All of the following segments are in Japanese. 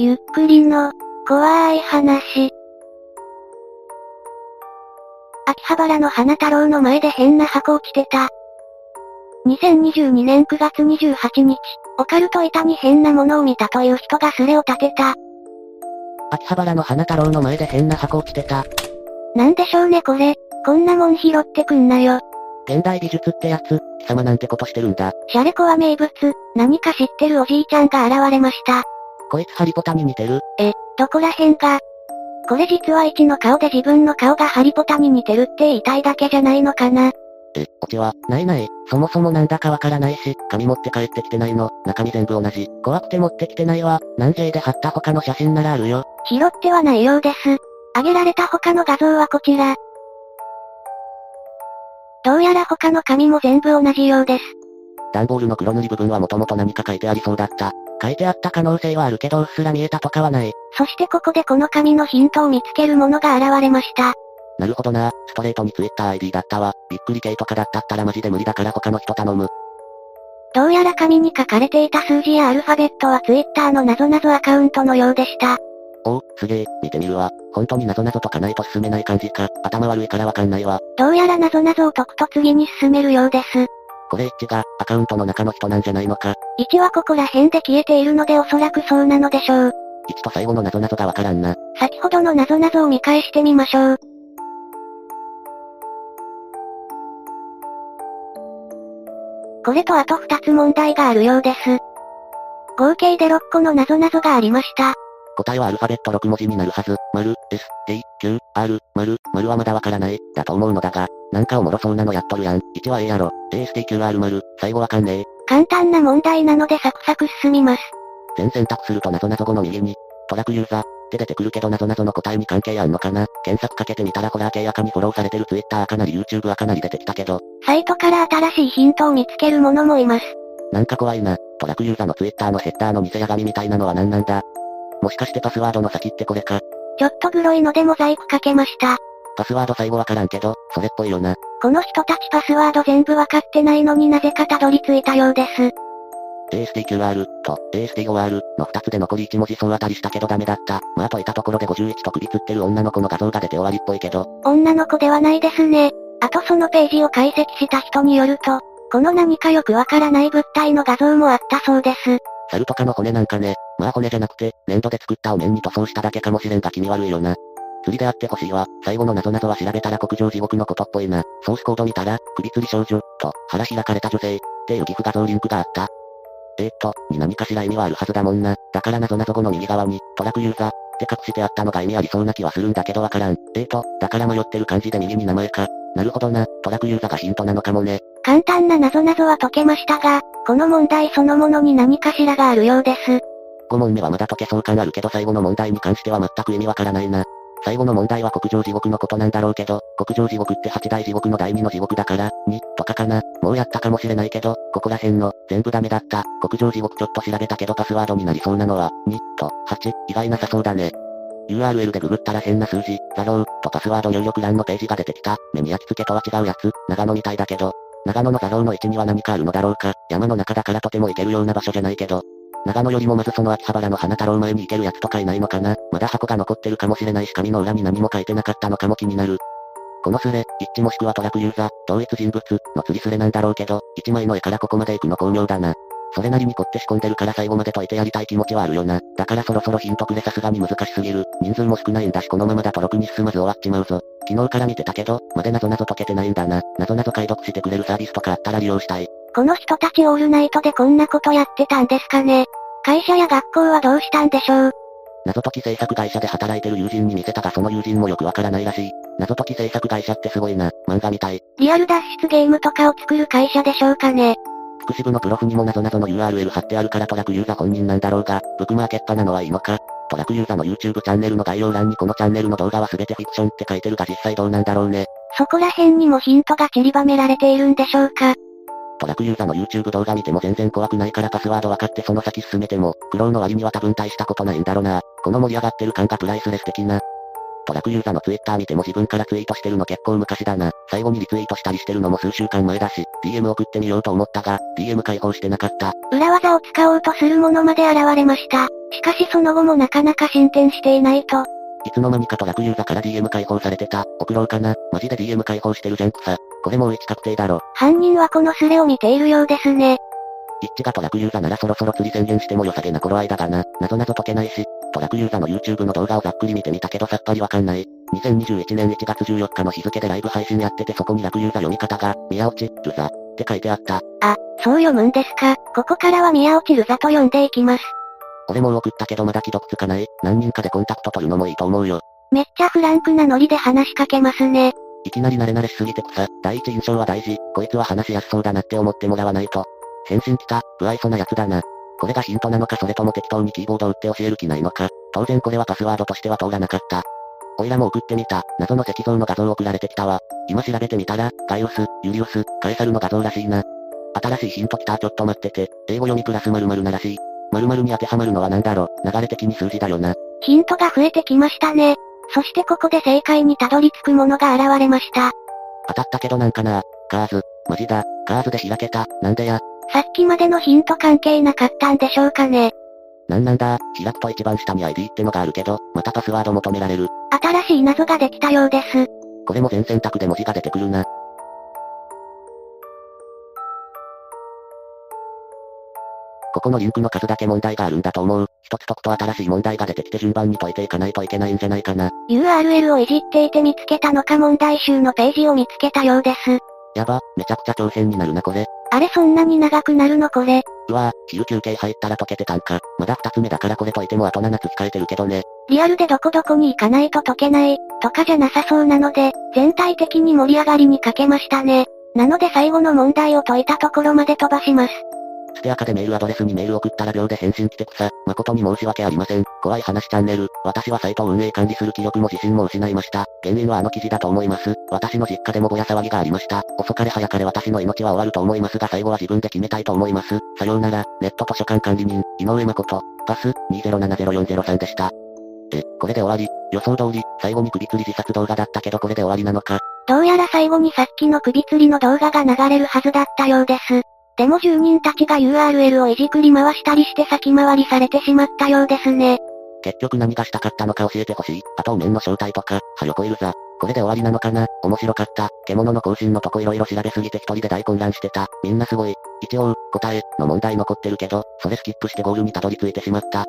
ゆっくりの、怖い話。秋葉原の花太郎の前で変な箱落ちてた。2022年9月28日、オカルト板に変なものを見たという人がスレを立てた。秋葉原の花太郎の前で変な箱落ちてた。なんでしょうねこれ。こんなもん拾ってくんなよ。現代美術ってやつ、貴様なんてことしてるんだ。シャレコは名物、何か知ってるおじいちゃんが現れました。こいつハリポタに似てる？え、どこら辺が？これ実は一の顔で自分の顔がハリポタに似てるって言いたいだけじゃないのかな？え、オチは、ないない。そもそもなんだかわからないし、紙持って帰ってきてないの。中身全部同じ。怖くて持ってきてないわ。何 J で貼った他の写真ならあるよ。拾ってはないようです。上げられた他の画像はこちら。どうやら他の紙も全部同じようです。段ボールの黒塗り部分はもともと何か書いてありそうだった。書いてあった可能性はあるけどうっすら見えたとかはない。そしてここでこの紙のヒントを見つけるものが現れました。なるほどな。ストレートに TwitterID だったわ。びっくり系とかだったったらマジで無理だから他の人頼む。どうやら紙に書かれていた数字やアルファベットは Twitter の謎々アカウントのようでした。おう、すげえ、見てみるわ。本当に謎々とかないと進めない感じか。頭悪いからわかんないわ。どうやら謎々を解くと次に進めるようです。これ一致が、アカウントの中の人なんじゃないのか。1はここら辺で消えているのでおそらくそうなのでしょう。一と最後の謎々がわからんな。先ほどの謎々を見返してみましょう。これとあと2つ問題があるようです。合計で6個の謎々がありました。答えはアルファベット6文字になるはず。丸、S、A、Q、R、丸、丸はまだわからない、だと思うのだが、なんかおもろそうなのやっとるやん。1は A やろ。A、S、T、Q、R、丸、最後わかんねえ。簡単な問題なのでサクサク進みます。全選択すると謎々後の右に、トラックユーザーって出てくるけど謎々の答えに関係あんのかな？検索かけてみたらホラー系赤にフォローされてる Twitter かなり YouTube かなり出てきたけど、サイトから新しいヒントを見つける者もいます。なんか怖いな。トラックユーザーの Twitter のヘッダーの偽や紙みたいなのは何なんだ？もしかしてパスワードの先ってこれか？ちょっとグロいのでモザイクかけました。パスワード最後わからんけど、それっぽいよな。この人たちパスワード全部わかってないのになぜかたどり着いたようです。ASTQR と ASTOR の2つで残り1文字総当たりしたけどダメだった。まああといたところで51と首つってる女の子の画像が出て終わりっぽいけど、女の子ではないですね。あとそのページを解析した人によると、この何かよくわからない物体の画像もあったそうです。猿とかの骨なんかね。まあ骨じゃなくて、粘土で作ったお面に塗装しただけかもしれんが気味悪いよな。釣りであってほしいわ。最後の謎々は調べたら国上地獄のことっぽいな。ソースコード見たら、首吊り少女、と、腹開かれた女性、っていうギフ画像リンクがあった。えー、っと、に何かしら意味はあるはずだもんな。だから謎々後の右側に、トラックユーザー、って隠してあったのが意味ありそうな気はするんだけどわからん。えー、っと、だから迷ってる感じで右に名前か。なるほどな、トラックユーザーがヒントなのかもね。簡単な謎々は解けましたが、この問題そのものに何かしらがあるようです。5問目はまだ解けそう感あるけど最後の問題に関しては全く意味わからないな。最後の問題は国上地獄のことなんだろうけど、国上地獄って八大地獄の第二の地獄だから、2とかかな。もうやったかもしれないけど、ここら辺の、全部ダメだった。国上地獄ちょっと調べたけどパスワードになりそうなのは、2と8、意外なさそうだね。URL でググったら変な数字、画像、とパスワード入力欄のページが出てきた。目に焼き付けとは違うやつ、長野みたいだけど、長野の画像の位置には何かあるのだろうか。山の中だからとても行けるような場所じゃないけど、長野よりもまずその秋葉原の花太郎前に行けるやつとかいないのかなまだ箱が残ってるかもしれないし紙の裏に何も書いてなかったのかも気になる。このスレ、一致もしくはトラックユーザー、同一人物、の釣りスレなんだろうけど、一枚の絵からここまで行くの巧妙だな。それなりに凝って仕込んでるから最後まで解いてやりたい気持ちはあるよな。だからそろそろヒントくれさすがに難しすぎる。人数も少ないんだしこのままだとろくに進まず終わっちまうぞ。昨日から見てたけど、まで謎々解けてないんだな。謎々解読してくれるサービスとかあったら利用したい。この人たちオールナイトでこんなことやってたんですかね。会社や学校はどうしたんでしょう。謎解き制作会社で働いてる友人に見せたがその友人もよくわからないらしい。謎解き制作会社ってすごいな。漫画みたい。リアル脱出ゲームとかを作る会社でしょうかね。福祉部のプロフにも謎々の URL 貼ってあるからトラックユーザー本人なんだろうが、ブックマーケットなのはいいのかトラックユーザーの YouTube チャンネルの概要欄にこのチャンネルの動画は全てフィクションって書いてるが実際どうなんだろうね。そこら辺にもヒントが散りばめられているんでしょうか。トラックユーザーの YouTube 動画見ても全然怖くないからパスワード分かってその先進めても、苦労の割には多分大したことないんだろな。この盛り上がってる感がプライスレス的な。トラックユーザーのツイッター見ても自分からツイートしてるの結構昔だな。最後にリツイートしたりしてるのも数週間前だし、DM 送ってみようと思ったが、DM 開放してなかった。裏技を使おうとするものまで現れました。しかしその後もなかなか進展していないと。いつの間にかトラックユーザーから DM 開放されてた。送ろうかな。マジで DM 開放してるじゃんくさ。これもう一確定だろ。犯人はこのスレを見ているようですね。一致がトラックユーザーならそろそろ釣り宣言しても良さげな頃合いだがな。謎々解けないし、トラックユーザーの YouTube の動画をざっくり見てみたけどさっぱりわかんない。2021年1月14日の日付でライブ配信やっててそこにラクユーザー読み方が、宮落ち、ルザ、って書いてあった。あ、そう読むんですか。ここからは宮落ちルザと読んでいきます。俺も送ったけどまだ既読つかない。何人かでコンタクト取るのもいいと思うよ。めっちゃフランクなノリで話しかけますね。いきなり慣れ慣れしすぎて草。第一印象は大事。こいつは話しやすそうだなって思ってもらわないと。返信来た、不愛想な奴だな。これがヒントなのかそれとも適当にキーボード打って教える気ないのか。当然これはパスワードとしては通らなかった。おいらも送ってみた。謎の石像の画像送られてきたわ。今調べてみたら、ガイオス、ユリオス、カエサルの画像らしいな。新しいヒント来たちょっと待ってて。英語読みプラス〇〇ならしい。〇〇に当てはまるのは何だろ流れ的に数字だよな。ヒントが増えてきましたね。そしてここで正解にたどり着くものが現れました。当たったけどなんかな。カーズ。マジだ。カーズで開けた。なんでや。さっきまでのヒント関係なかったんでしょうかね。なんなんだ、開くと一番下に ID ってのがあるけど、またパスワード求められる。新しい謎ができたようです。これも全選択で文字が出てくるな。ここのリンクの数だけ問題があるんだと思う。一つ解くと新しい問題が出てきて順番に解いていかないといけないんじゃないかな。URL をいじっていて見つけたのか問題集のページを見つけたようです。やば、めちゃくちゃ長編になるなこれ。あれそんなに長くなるのこれ。うわぁ、昼休憩入ったら解けてたんか。まだ二つ目だからこれ解いてもあと7つ控えてるけどね。リアルでどこどこに行かないと解けない、とかじゃなさそうなので、全体的に盛り上がりに欠けましたね。なので最後の問題を解いたところまで飛ばします。ステアカでメールアドレスにメール送ったら秒で返信来てくさ。誠に申し訳ありません。怖い話チャンネル。私はサイトを運営管理する気力も自信も失いました。原因はあの記事だと思います。私の実家でもぼや騒ぎがありました。遅かれ早かれ私の命は終わると思いますが最後は自分で決めたいと思います。さようなら、ネット図書館管理人、井上誠。パス、2070403でした。え、これで終わり。予想通り、最後に首吊り自殺動画だったけどこれで終わりなのか。どうやら最後にさっきの首吊りの動画が流れるはずだったようです。でも住人たちが URL をいじくり回したりして先回りされてしまったようですね。結局何がしたかったのか教えてほしい。あとお面の正体とか、はよこいるざ。これで終わりなのかな？面白かった。獣の更新のとこ色々調べすぎて一人で大混乱してた。みんなすごい。一応、答え、の問題残ってるけど、それスキップしてゴールにたどり着いてしまった。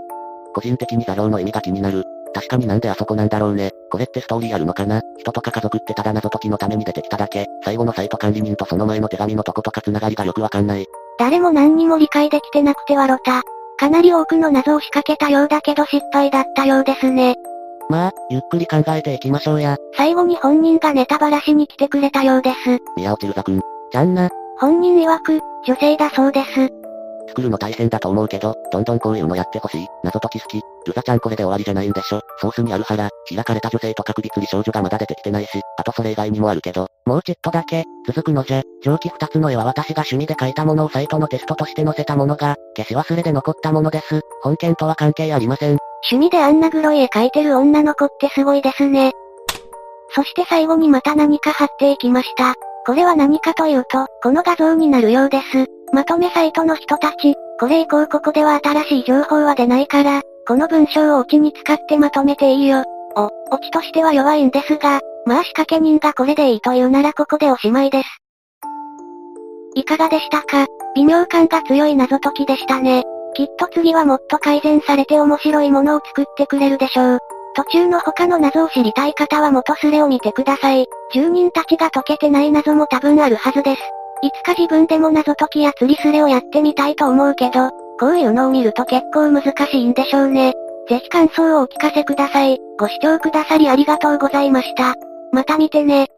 個人的に座標の意味が気になる。確かになんであそこなんだろうね。これってストーリーあるのかな？人とか家族ってただ謎解きのために出てきただけ。最後のサイト管理人とその前の手紙のとことか繋がりがよくわかんない。誰も何にも理解できてなくてはロタ。かなり多くの謎を仕掛けたようだけど失敗だったようですね。まあ、ゆっくり考えていきましょうや。最後に本人がネタバラしに来てくれたようです。宮落ちるざくん。ちゃんな。本人曰く、女性だそうです。作るの大変だと思うけど、どんどんこういうのやってほしい。謎解き好き。ルザちゃんこれで終わりじゃないんでしょ。ソースにある腹、開かれた女性と確実に少女がまだ出てきてないし、あとそれ以外にもあるけど。もうちっとだけ、続くのじゃ。上記二つの絵は私が趣味で描いたものをサイトのテストとして載せたものが、消し忘れで残ったものです。本件とは関係ありません。趣味であんなグロい絵描いてる女の子ってすごいですね。そして最後にまた何か貼っていきました。これは何かというと、この画像になるようです。まとめサイトの人たち、これ以降ここでは新しい情報は出ないから、この文章をオチに使ってまとめていいよ。お、オチとしては弱いんですが、まあ仕掛け人がこれでいいというならここでおしまいです。いかがでしたか？微妙感が強い謎解きでしたね。きっと次はもっと改善されて面白いものを作ってくれるでしょう。途中の他の謎を知りたい方は元スレを見てください。住人たちが解けてない謎も多分あるはずです。いつか自分でも謎解きや釣りスレをやってみたいと思うけど、こういうのを見ると結構難しいんでしょうね。ぜひ感想をお聞かせください。ご視聴くださりありがとうございました。また見てね。